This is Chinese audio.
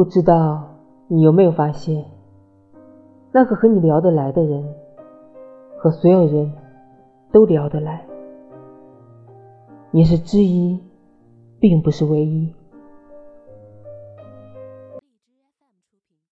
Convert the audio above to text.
不知道你有没有发现那个和你聊得来的人和所有人都聊得来你是之一并不是唯一。